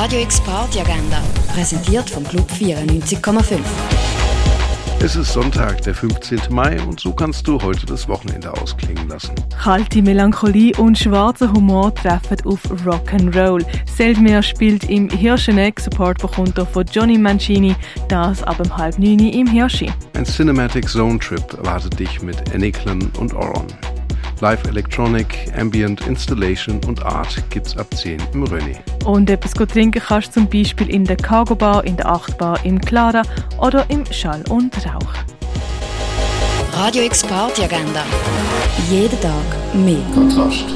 Radio X Party Agenda, präsentiert vom Club 94,5. Es ist Sonntag, der 15. Mai und so kannst du heute das Wochenende ausklingen lassen. Kalte Melancholie und schwarzer Humor treffen auf Rock'n'Roll. Seldmir spielt im Hirscheneck, Support bekommt er von Johnny Mancini, das ab um halb neun im Hirschi. Ein Cinematic Zone Trip erwartet dich mit Eniklen und Oron. Live Electronic, Ambient Installation und Art gibt's ab 10 im Rönni. Und etwas gut trinken kannst du zum Beispiel in der Cargo Bar, in der Achtbar, im Clara oder im Schall und Rauch. Radio X Party Agenda. Jeden Tag mehr. Kontrast.